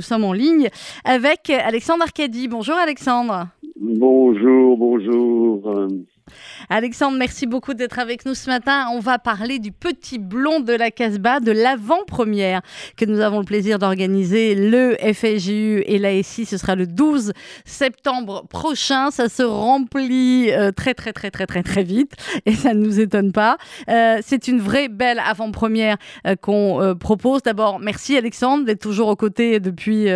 nous sommes en ligne avec Alexandre Arcadi. Bonjour Alexandre. Bonjour, bonjour. Alexandre, merci beaucoup d'être avec nous ce matin. On va parler du petit blond de la Casbah, de l'avant-première que nous avons le plaisir d'organiser. Le FSJU et l'ASI, ce sera le 12 septembre prochain. Ça se remplit euh, très, très, très, très, très, très vite et ça ne nous étonne pas. Euh, c'est une vraie belle avant-première euh, qu'on propose. D'abord, merci Alexandre d'être toujours aux côtés depuis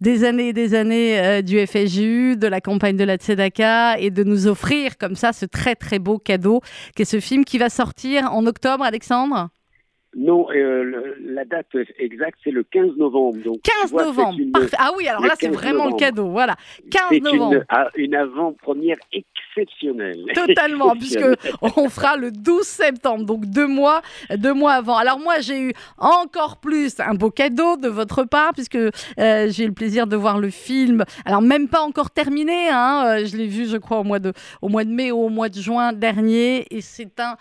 des années et des années du FSJU, de la campagne de la Tzedaka et de nous offrir comme ça ce très très beau cadeau, qui est ce film qui va sortir en octobre, Alexandre? Non, euh, la date exacte, c'est le 15 novembre. Donc, 15 novembre, parfait. Ah oui, alors là, c'est vraiment le cadeau. Voilà, 15 novembre. Une, ah, une avant-première exceptionnelle. Totalement, puisque on fera le 12 septembre, donc deux mois, deux mois avant. Alors moi, j'ai eu encore plus un beau cadeau de votre part, puisque euh, j'ai eu le plaisir de voir le film. Alors même pas encore terminé, hein, euh, je l'ai vu, je crois, au mois de, au mois de mai ou au mois de juin dernier, et c'est un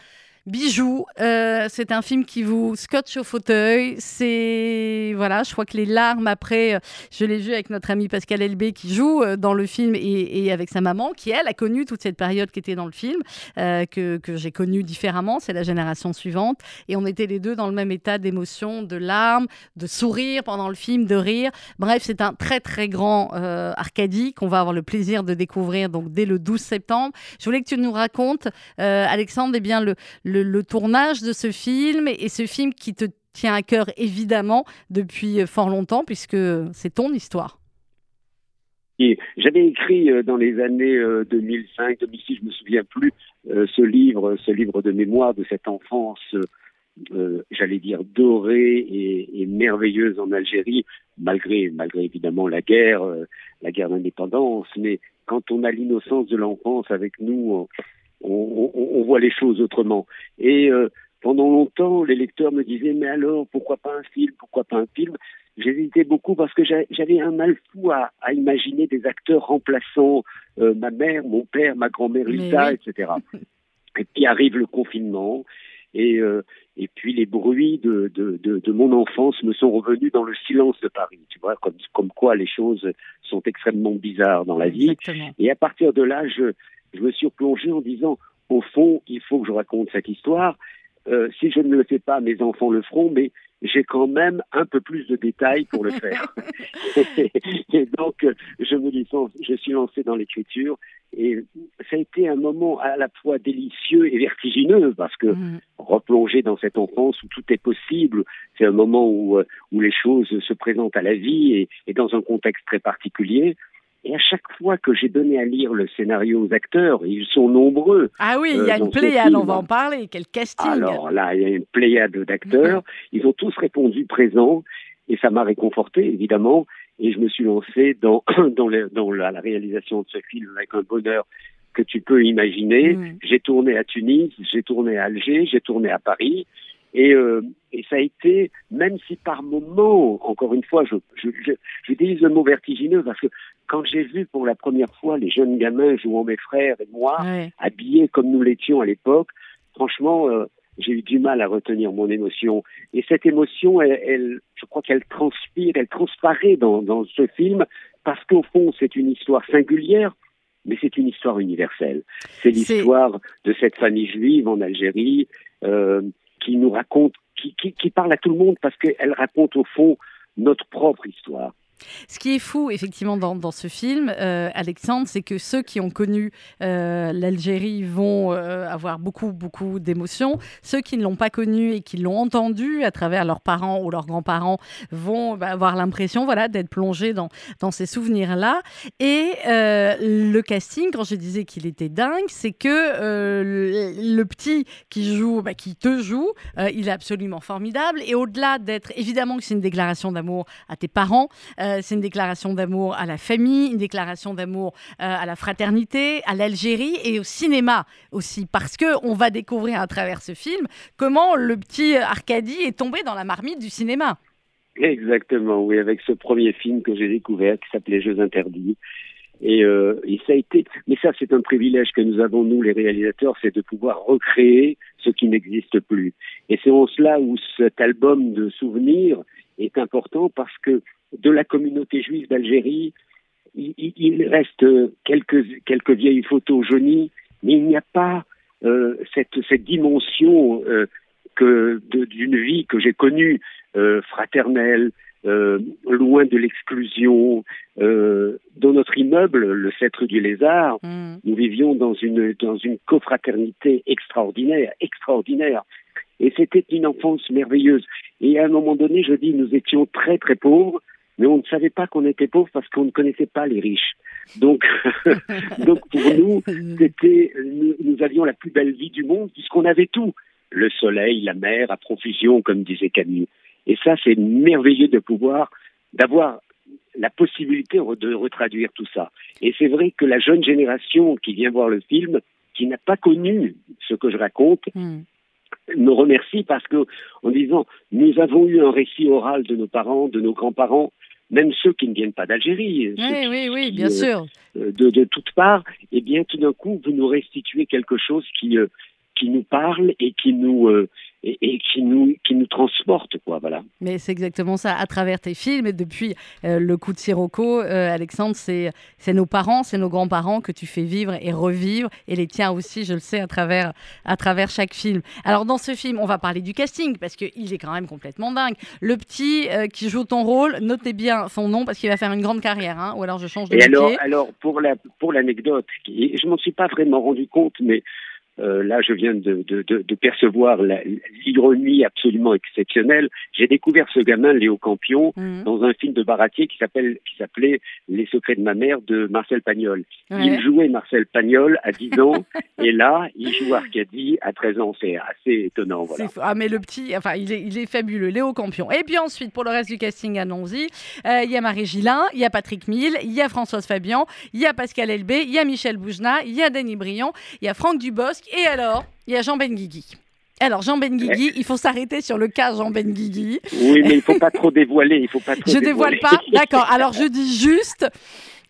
Bijoux, euh, c'est un film qui vous scotche au fauteuil. C'est voilà, je crois que les larmes après, euh, je l'ai vu avec notre ami Pascal Elbé qui joue euh, dans le film et, avec sa maman qui elle a connu toute cette période qui était dans le film que, que j'ai connue différemment. C'est la génération suivante et on était les deux dans le même état d'émotion, de larmes, de sourire pendant le film, de rire. Bref, c'est un très très grand Arcadie qu'on va avoir le plaisir de découvrir donc dès le 12 septembre. Je voulais que tu nous racontes, Alexandre, eh bien le, tournage de ce film et, ce film qui te tient à cœur évidemment depuis euh, fort longtemps puisque c'est ton histoire. J'avais écrit euh, dans les années 2005, euh, 2006, je me souviens plus, ce livre, ce livre de mémoire de cette enfance, j'allais dire dorée et, merveilleuse en Algérie, malgré, malgré évidemment la guerre, la guerre d'indépendance. Mais quand on a l'innocence de l'enfance avec nous, on, voit les choses autrement. Et euh, pendant longtemps, les lecteurs me disaient mais alors pourquoi pas un film, pourquoi pas un film? J'hésitais beaucoup parce que j'avais un mal fou à, imaginer des acteurs remplaçant euh, ma mère, mon père, ma grand-mère Lisa, etc. Et puis arrive le confinement et, euh, et puis les bruits de, de, de, mon enfance me sont revenus dans le silence de Paris. Tu vois, comme, comme quoi les choses sont extrêmement bizarres dans la vie. Et à partir de là, je, je me suis replongé en disant, au fond, il faut que je raconte cette histoire. Euh, si je ne le fais pas, mes enfants le feront, mais j'ai quand même un peu plus de détails pour le faire. et donc, je me je suis lancé dans l'écriture et ça a été un moment à la fois délicieux et vertigineux parce que mm. replonger dans cette enfance où tout est possible, c'est un moment où, euh, où les choses se présentent à la vie et, et dans un contexte très particulier. Et à chaque fois que j'ai donné à lire le scénario aux acteurs, ils sont nombreux. Ah oui, il y a euh, une pléiade, on va en parler. Quel casting Alors là, il y a une pléiade d'acteurs. ils ont tous répondu présents et ça m'a réconforté, évidemment. Et je me suis lancé dans, dans, dans la, réalisation de ce film avec un bonheur que tu peux imaginer. Mm. J'ai tourné à Tunis, j'ai tourné à Alger, j'ai tourné à Paris. Et, euh, et ça a été, même si par moments, encore une fois, je, je, j'utilise le mot vertigineux parce que quand j'ai vu pour la première fois les jeunes gamins jouant mes frères et moi, habillés comme nous l'étions à l'époque, franchement, euh, j'ai eu du mal à retenir mon émotion. Et cette émotion, elle, elle je crois qu'elle transpire, elle transparaît dans, dans ce film parce qu'au fond, c'est une histoire singulière, mais c'est une histoire universelle. C'est l'histoire de cette famille juive en Algérie. Euh, qui nous raconte, qui, parle à tout le monde parce qu'elle raconte au fond notre propre histoire. Ce qui est fou, effectivement, dans, ce film, euh, Alexandre, c'est que ceux qui ont connu euh, l'Algérie vont euh, avoir beaucoup, beaucoup d'émotions. Ceux qui ne l'ont pas connu et qui l'ont entendu à travers leurs parents ou leurs grands-parents vont bah, avoir l'impression voilà, d'être plongés dans, dans ces souvenirs-là. Et le casting, quand je disais qu'il était dingue, c'est que le, petit qui joue, bah, qui te joue, il est absolument formidable. Et au-delà d'être, évidemment que c'est une déclaration d'amour à tes parents, euh, c'est une déclaration d'amour à la famille, une déclaration d'amour euh, à la fraternité, à l'Algérie et au cinéma aussi, parce que on va découvrir à travers ce film comment le petit Arcadie est tombé dans la marmite du cinéma. Exactement, oui, avec ce premier film que j'ai découvert qui s'appelait Jeux interdits. Et, euh, ça a été, mais ça c'est un privilège que nous avons nous les réalisateurs, c'est de pouvoir recréer ce qui n'existe plus. Et c'est en cela où cet album de souvenirs est important parce que de la communauté juive d'Algérie, il, reste quelques, quelques vieilles photos jaunies, mais il n'y a pas euh, cette, cette dimension euh, que d'une vie que j'ai connue, euh, fraternelle, loin de l'exclusion. Dans notre immeuble, le Cètre du Lézard, mm. nous vivions dans une dans une cofraternité extraordinaire, extraordinaire. Et c'était une enfance merveilleuse. Et à un moment donné, je dis, nous étions très très pauvres, mais on ne savait pas qu'on était pauvres parce qu'on ne connaissait pas les riches. Donc, donc pour nous, c'était, nous, nous, avions la plus belle vie du monde puisqu'on avait tout le soleil, la mer, à profusion, comme disait Camus. Et ça, c'est merveilleux de pouvoir, d'avoir la possibilité de retraduire tout ça. Et c'est vrai que la jeune génération qui vient voir le film, qui n'a pas connu ce que je raconte, hmm. Me remercie parce que, en disant, nous avons eu un récit oral de nos parents, de nos grands-parents, même ceux qui ne viennent pas d'Algérie, oui, oui, oui, bien euh, sûr, de, de toutes parts, et eh bien tout d'un coup, vous nous restituez quelque chose qui, euh, qui nous parle et qui nous euh, et, qui nous qui nous transporte quoi voilà. Mais c'est exactement ça à travers tes films et depuis euh, le coup de Sirocco euh, Alexandre c'est c'est nos parents c'est nos grands-parents que tu fais vivre et revivre et les tiens aussi je le sais à travers à travers chaque film. Alors dans ce film on va parler du casting parce que il est quand même complètement dingue. Le petit qui joue ton rôle notez bien son nom parce qu'il va faire une grande carrière hein, ou alors je change de et alors alors pour la pour l'anecdote je m'en suis pas vraiment rendu compte mais euh, là, je viens de, de, de, de percevoir l'ironie absolument exceptionnelle. J'ai découvert ce gamin, Léo Campion, mhm. dans un film de Baratier qui s'appelle qui s'appelait Les secrets de ma mère de Marcel Pagnol. Il jouait Marcel Pagnol à 10 ans et là, il joue Arcadie à 13 ans. C'est assez étonnant. Voilà. Ah, mais le petit, enfin, il est, il est fabuleux, Léo Campion. Et puis ensuite, pour le reste du casting, allons-y. Euh, il y a Marie Gillin, il y a Patrick Mille, il y a Françoise Fabian, il y a Pascal Elbé, il y a Michel Boujna, il y a Denis Briand, il y a Franck Dubosc et alors, il y a Jean Benguigui. Alors, Jean Benguigui, il faut s'arrêter sur le cas Jean Benguigui. Oui, mais il ne faut pas trop dévoiler. Il faut pas je ne dévoile pas D'accord. Alors, je dis juste.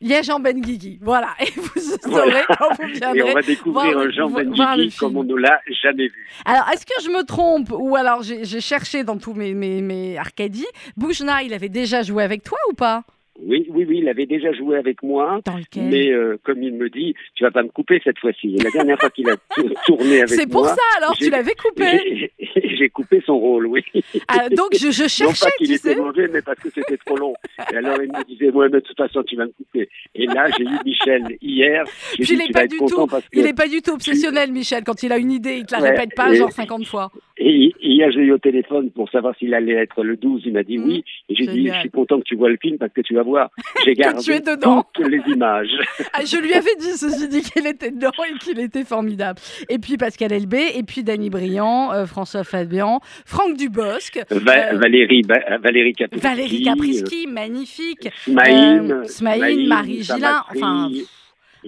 Il y a Jean Benguigui, voilà, et vous saurez quand vous viendrez. Et on va découvrir un Jean Benguigui comme on ne l'a jamais vu. Alors, est-ce que je me trompe Ou alors, j'ai cherché dans tous mes, mes, mes Arcadies? Boujna, il avait déjà joué avec toi ou pas? Oui, oui, oui, il avait déjà joué avec moi. mais euh, comme il me dit, tu vas pas me couper cette fois-ci. La dernière fois qu'il a tourné avec moi. C'est pour ça alors, tu l'avais coupé. J'ai coupé son rôle, oui. Ah, donc je, je cherchais. Non pas qu'il était mauvais, mais parce que c'était trop long. Et alors il me disait, ouais, mais de toute façon, tu vas me couper. Et là, j'ai eu Michel hier. Puis il n'est pas, du tout, il est pas du tout obsessionnel, Michel. Quand il a une idée, il te la répète pas, genre 50 fois. Et hier, j'ai eu au téléphone pour savoir s'il allait être le 12. Il m'a dit oui. Et j'ai dit, je suis content que tu vois le film parce que tu vas voir, j'ai gardé toutes les images. Ah, je lui avais dit, ceci dit, qu'il était dedans et qu'il était formidable. Et puis Pascal Elbé, et puis Danny Briand, euh, François Fabian, Franck Dubosc. Euh, Valérie, Valérie Caprisky. Valérie Caprisky, magnifique. Smaïn, Marie Gillin, enfin...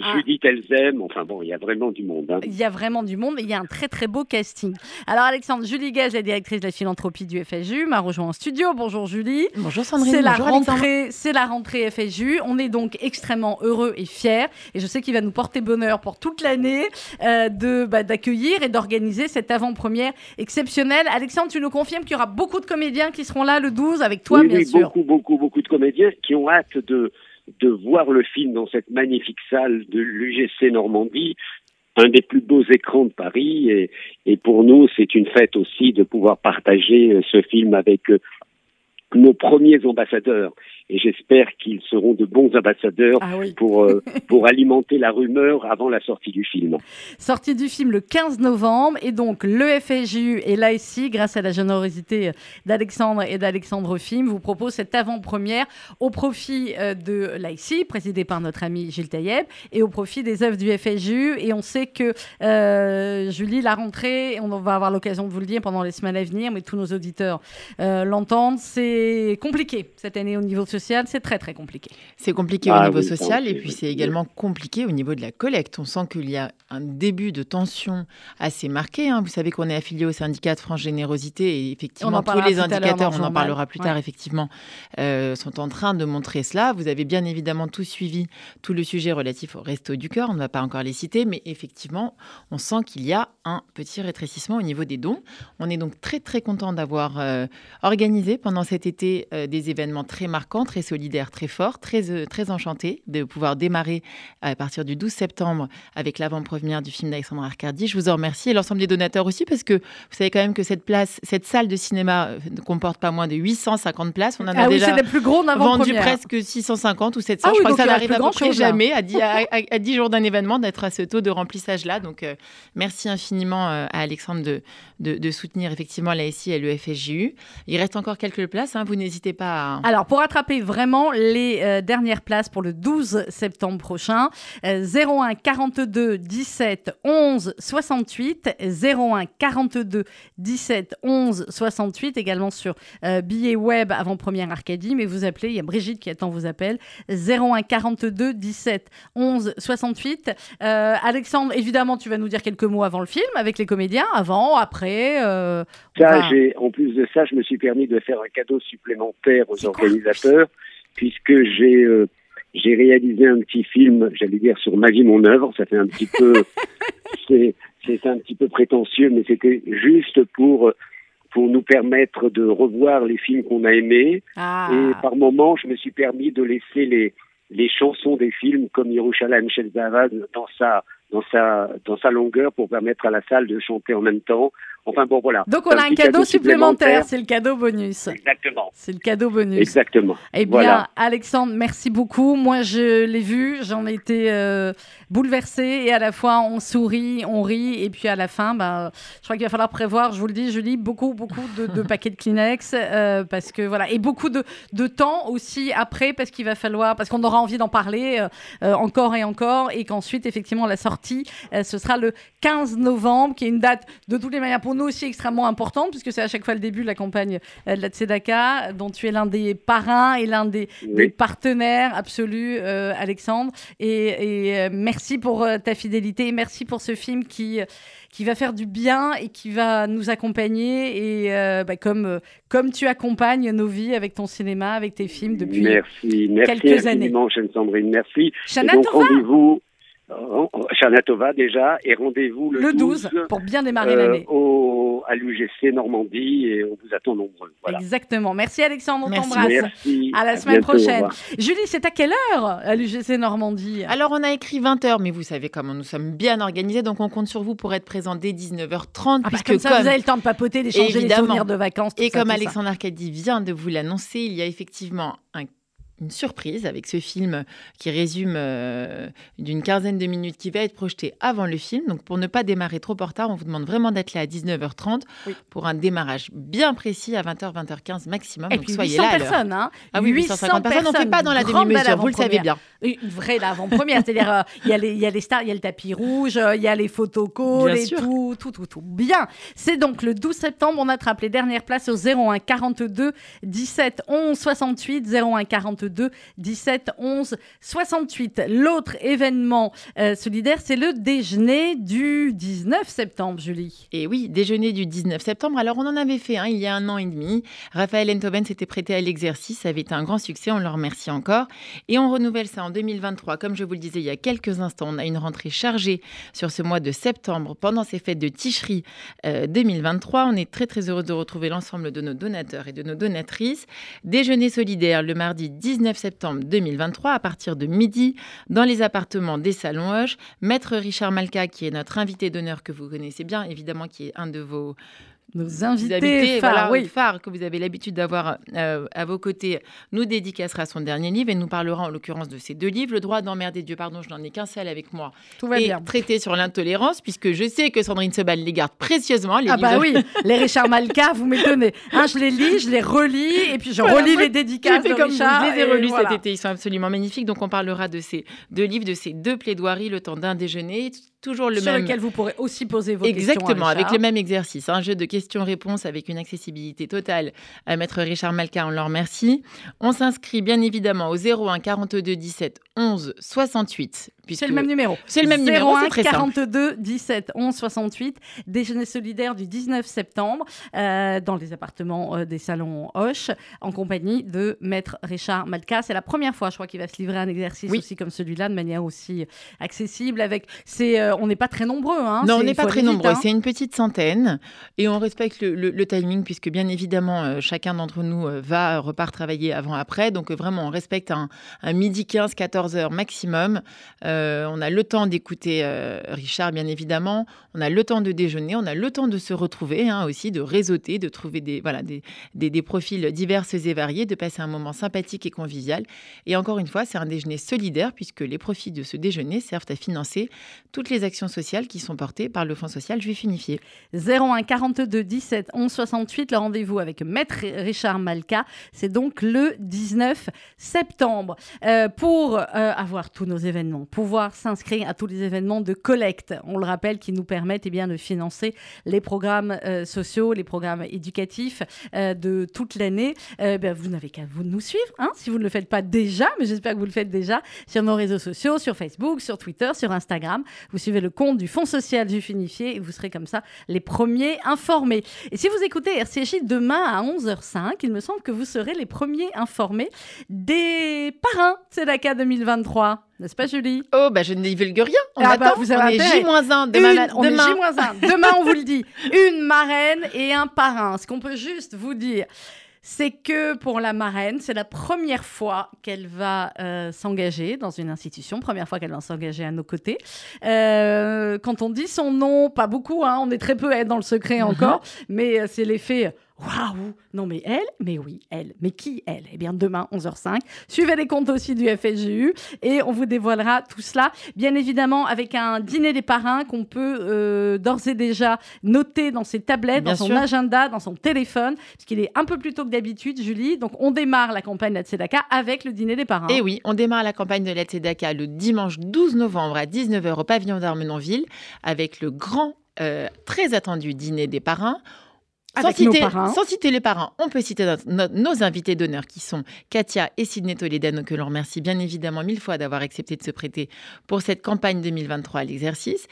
Ah. Judith Elzem, enfin bon, il y a vraiment du monde. Hein. Il y a vraiment du monde et il y a un très très beau casting. Alors Alexandre, Julie Gaz, la directrice de la philanthropie du FSU, m'a rejoint en studio. Bonjour Julie. Bonjour Sandrine. C'est la rentrée, c'est la rentrée FSU. On est donc extrêmement heureux et fiers et je sais qu'il va nous porter bonheur pour toute l'année euh, de bah, d'accueillir et d'organiser cette avant-première exceptionnelle. Alexandre, tu nous confirmes qu'il y aura beaucoup de comédiens qui seront là le 12 avec toi, oui, bien oui, sûr. Beaucoup, beaucoup, beaucoup de comédiens qui ont hâte de de voir le film dans cette magnifique salle de l'UGC Normandie, un des plus beaux écrans de Paris. Et, et pour nous, c'est une fête aussi de pouvoir partager euh, ce film avec euh, nos premiers ambassadeurs et j'espère qu'ils seront de bons ambassadeurs ah pour, euh, pour alimenter la rumeur avant la sortie du film. Sortie du film le 15 novembre et donc le FSJU et l'ASI, grâce à la générosité d'Alexandre et d'Alexandre Film, vous propose cette avant-première au profit euh, de l'ASI, présidé par notre ami Gilles Taïeb, et au profit des œuvres du FSJU. Et on sait que euh, Julie, la rentrée, on va avoir l'occasion de vous le dire pendant les semaines à venir, mais tous nos auditeurs l'entendent, c'est compliqué cette année au niveau c'est très très compliqué. C'est compliqué au ah niveau social et puis c'est également compliqué au niveau de la collecte. On sent qu'il y a un début de tension assez marqué. Hein. Vous savez qu'on est affilié au syndicat de France Générosité et effectivement tous les indicateurs, on en parlera plus tard, effectivement, euh, sont en train de montrer cela. Vous avez bien évidemment tout suivi, tout le sujet relatif au Resto du Cœur. On ne va pas encore les citer, mais effectivement, on sent qu'il y a un petit rétrécissement au niveau des dons. On est donc très très content d'avoir euh, organisé pendant cet cet été des événements très marquants, très solidaires, très forts, très, très enchantés de pouvoir démarrer à partir du 12 septembre avec l'avant-première du film d'Alexandre Arcadi. Je vous en remercie et l'ensemble des donateurs aussi parce que vous savez quand même que cette place, cette salle de cinéma ne comporte pas moins de 850 places. On en a ah déjà plus gros vendu presque 650 ou 700. Ah je crois que ça n'arrive à peu près jamais à 10, jours d'un événement d'être à ce taux de remplissage-là. Donc merci infiniment à Alexandre de, de, soutenir effectivement la SI et le FSJU. Il reste encore quelques places, hein, vous n'hésitez pas à... Alors, pour attraper vraiment les euh, dernières places pour le 12 septembre prochain, 01 42 17 11 68, 01 42 17 11 68, également sur euh, billet web avant-première Arcadie, mais vous appelez, il y a Brigitte qui attend vos appels, 01 42 17 11 68. Alexandre, évidemment, tu vas nous dire quelques mots avant le film, avec les comédiens, avant, après euh, en plus de ça, je me suis permis de faire un cadeau supplémentaire aux organisateurs, puisque j'ai euh, j'ai réalisé un petit film, j'allais dire sur ma vie, mon œuvre. Ça fait un petit peu, c'est un petit peu prétentieux, mais c'était juste pour pour nous permettre de revoir les films qu'on a aimés. Ah. Et par moments, je me suis permis de laisser les les chansons des films comme Yerushalayim Shel dans sa dans sa dans sa longueur pour permettre à la salle de chanter en même temps. Enfin bon, voilà. Donc on a un, cadeau, supplémentaire, c'est le cadeau bonus. Exactement. C'est le cadeau bonus. Exactement. Eh bien, Alexandre, merci beaucoup. Moi, je l'ai vu, j'en ai été euh, bouleversée et à la fois on sourit, on rit et puis à la fin, bah, je crois qu'il va falloir prévoir, je vous le dis, je lis beaucoup, beaucoup de, paquets de Kleenex euh, parce que voilà et beaucoup de, de temps aussi après parce qu'il va falloir, parce qu'on aura envie d'en parler euh, encore et encore et qu'ensuite effectivement la sortie, ce sera le 15 novembre, qui est une date de toutes les manières pour nous aussi extrêmement importante, puisque c'est à chaque fois le début de la campagne euh, de la Tzedaka, dont tu es l'un des parrains et l'un des, partenaires absolus, euh, Alexandre. Et, euh, merci pour ta fidélité et merci pour ce film qui qui va faire du bien et qui va nous accompagner et bah, comme comme tu accompagnes nos vies avec ton cinéma, avec tes films depuis merci, merci quelques années. Merci Sandrine, merci. Shana rendez-vous Charnatova déjà, et rendez-vous le, 12, pour bien démarrer euh, l'année. Au, à l'UGC Normandie, et on vous attend nombreux. Exactement. Merci Alexandre, on t'embrasse. À la semaine prochaine. Julie, c'est à quelle heure à l'UGC Normandie? Alors, on a écrit 20h, mais vous savez comment nous sommes bien organisés, donc on compte sur vous pour être présent dès 19h30. Ah, puisque comme ça, vous avez le temps de papoter, d'échanger les souvenirs de vacances. et comme Alexandre Arcadi vient de vous l'annoncer, il y a effectivement un une surprise avec ce film qui résume euh, d'une quinzaine de minutes qui va être projeté avant le film. Donc pour ne pas démarrer trop en retard, on vous demande vraiment d'être là à 19h30 pour un démarrage bien précis à 20h, 20h15 maximum. Et Donc soyez là. personnes, hein Ah oui, 850 personnes. On ne fait pas dans la demi-mesure, vous le savez bien. Une vraie avant-première, c'est-à-dire euh, il y, y, a les stars, il y a le tapis rouge, euh, il y a les photocalls et tout, tout, tout, tout. Bien. C'est donc le 12 septembre, on attrape les dernières places au 01 42 17 11 68 01 42 2 17 11 68. L'autre événement euh, solidaire, c'est le déjeuner du 19 septembre, Julie. Et oui, déjeuner du 19 septembre. Alors, on en avait fait un il y a un an et demi. Raphaël Enthoven s'était prêté à l'exercice. Ça avait été un grand succès. On le remercie encore. Et on renouvelle ça en 2023. Comme je vous le disais il y a quelques instants, on a une rentrée chargée sur ce mois de septembre pendant ces fêtes de Ticherie 2023. Euh, on est très, très heureux de retrouver l'ensemble de nos donateurs et de nos donatrices. Déjeuner solidaire le mardi 19 19 septembre 2023 à partir de midi dans les appartements des Salons Hoche. Maître Richard Malka, qui est notre invité d'honneur que vous connaissez bien, évidemment, qui est un de vos nos invités, phares, oui. que vous avez l'habitude d'avoir euh, à vos côtés, nous dédicacera son dernier livre et nous parlera en l'occurrence de ces deux livres. Le droit d'emmerder Dieu, pardon, je n'en ai qu'un seul avec moi. Tout va et bien. traité sur l'intolérance, puisque je sais que Sandrine Sebal les garde précieusement. Les ah bah oui, les Richard Malka, vous m'étonnez. Hein, je les lis, je les relis, et puis je relis les dédicaces de comme Richard. je les ai relus cet été, ils sont absolument magnifiques. Donc on parlera de ces deux livres, de ces deux plaidoiries, le temps d'un déjeuner toujours le sur même. Sur lequel vous pourrez aussi poser vos questions. Exactement, avec le même exercice. Un jeu de questions-réponses avec une accessibilité totale à Maître Richard Malka. On leur remercie. On s'inscrit bien évidemment au 01 42 17 11 68 C'est le même numéro. C'est le même numéro, c'est très 42 17 11 68. Déjeuner solidaire du 19 septembre euh, dans les appartements euh, des salons Hoche en compagnie de Maître Richard Malka. C'est la première fois, je crois, qu'il va se livrer un exercice aussi comme celui-là de manière aussi accessible. Avec, c'est, euh, on n'est pas très nombreux. Hein. non, on n'est pas très nombreux. Hein. C'est une petite centaine et on respecte le, timing puisque bien évidemment chacun d'entre nous va repart travailler avant-après. Donc vraiment, on respecte un, un midi 15, 14 heures maximum. Euh, on a le temps d'écouter euh, Richard, bien évidemment. On a le temps de déjeuner. On a le temps de se retrouver hein, aussi, de réseauter, de trouver des, voilà, des, des, profils divers et variés, de passer un moment sympathique et convivial. Et encore une fois, c'est un déjeuner solidaire puisque les profits de ce déjeuner servent à financer toutes les actions sociales qui sont portées par le Fonds social juif unifié. 01 42 17 11 68, le rendez-vous avec Maître Richard Malka, c'est donc le 19 septembre. Euh, pour avoir tous nos événements, pouvoir s'inscrire à tous les événements de collecte, on le rappelle, qui nous permettent eh bien, de financer les programmes euh, sociaux, les programmes éducatifs euh, de toute l'année. Euh, ben, vous n'avez qu'à nous suivre, hein, si vous ne le faites pas déjà, mais j'espère que vous le faites déjà sur nos réseaux sociaux, sur Facebook, sur Twitter, sur Instagram. Vous suivez le compte du Fonds social du Finifié et vous serez comme ça les premiers informés. Et si vous écoutez RCJ demain à 11h05, il me semble que vous serez les premiers informés des parrains Tzedaka 2023. N'est-ce pas, Julie? Oh, bah, je ne divulgue rien. On ah bah, vous avez on est J-1 demain. on demain. est J-1. Demain, on vous le dit. Une marraine et un parrain. Ce qu'on peut juste vous dire, c'est que pour la marraine, c'est la première fois qu'elle va euh, s'engager dans une institution, première fois qu'elle va s'engager à nos côtés. Euh, quand on dit son nom, pas beaucoup, hein, on est très peu à être dans le secret mhm. encore, mais euh, c'est l'effet Waouh Non mais elle Mais oui, elle. Mais qui elle? Eh bien demain, 11h05. Suivez les comptes aussi du FSGU et on vous dévoilera tout cela, bien évidemment avec un dîner des parrains qu'on peut euh, d'ores et déjà noter dans ses tablettes, dans son agenda, dans son téléphone, parce qu'il est un peu plus tôt que d'habitude, Julie. Donc on démarre la campagne de la Tzedaka avec le dîner des parrains. Et oui, on démarre la campagne de la Tzedaka le dimanche 12 novembre à 19h au pavillon d'Armenonville avec le grand, euh, très attendu dîner des parrains sans citer, sans citer, les parents, on peut citer nos invités d'honneur qui sont Katia et Sidney Toledano, que l'on remercie bien évidemment mille fois d'avoir accepté de se prêter pour cette campagne 2023 à l'exercice.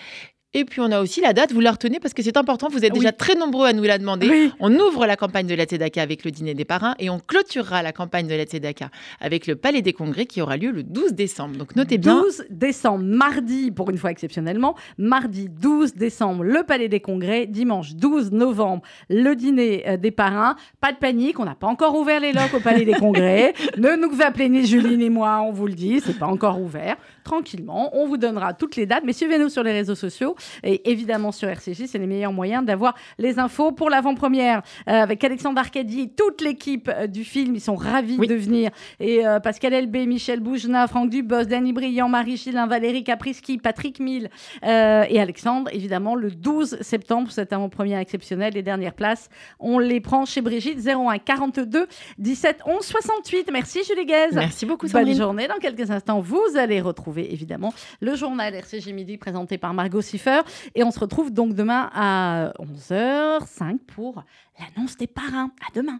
Et puis on a aussi la date, vous la retenez parce que c'est important, vous êtes déjà très nombreux à nous la demander. On ouvre la campagne de la Tzedaka avec le dîner des parrains et on clôturera la campagne de la Tzedaka avec le Palais des Congrès qui aura lieu le 12 décembre. Donc notez bien. 12 décembre, mardi, pour une fois exceptionnellement, mardi 12 décembre, le Palais des Congrès, dimanche 12 novembre, le dîner euh, des parrains. Pas de panique, on n'a pas encore ouvert les locaux au Palais des Congrès. ne nous appelez ni Julie ni moi, on vous le dit, c'est pas encore ouvert. Tranquillement, on vous donnera toutes les dates, mais suivez-nous sur les réseaux sociaux. Et évidemment, sur RCJ, c'est les meilleurs moyens d'avoir les infos pour l'avant-première euh, avec Alexandre Arcadi, toute l'équipe euh, du film. Ils sont ravis de venir. Et euh, Pascal Elbé, Michel Boujna, Franck Dubos, Danny Briand, Marie Gillin, Valérie Capriski, Patrick Mille et Alexandre, évidemment, le 12 septembre, cet avant-première exceptionnel. Les dernières places, on les prend chez Brigitte 01 42 17 11 68. Merci Julie Guez. Merci beaucoup, Sandrine. Bonne journée. Dans quelques instants, vous allez retrouver évidemment le journal RCJ Midi présenté par Margot Siffer. Et on se retrouve donc demain à 11h05 pour l'annonce des parrains. À demain.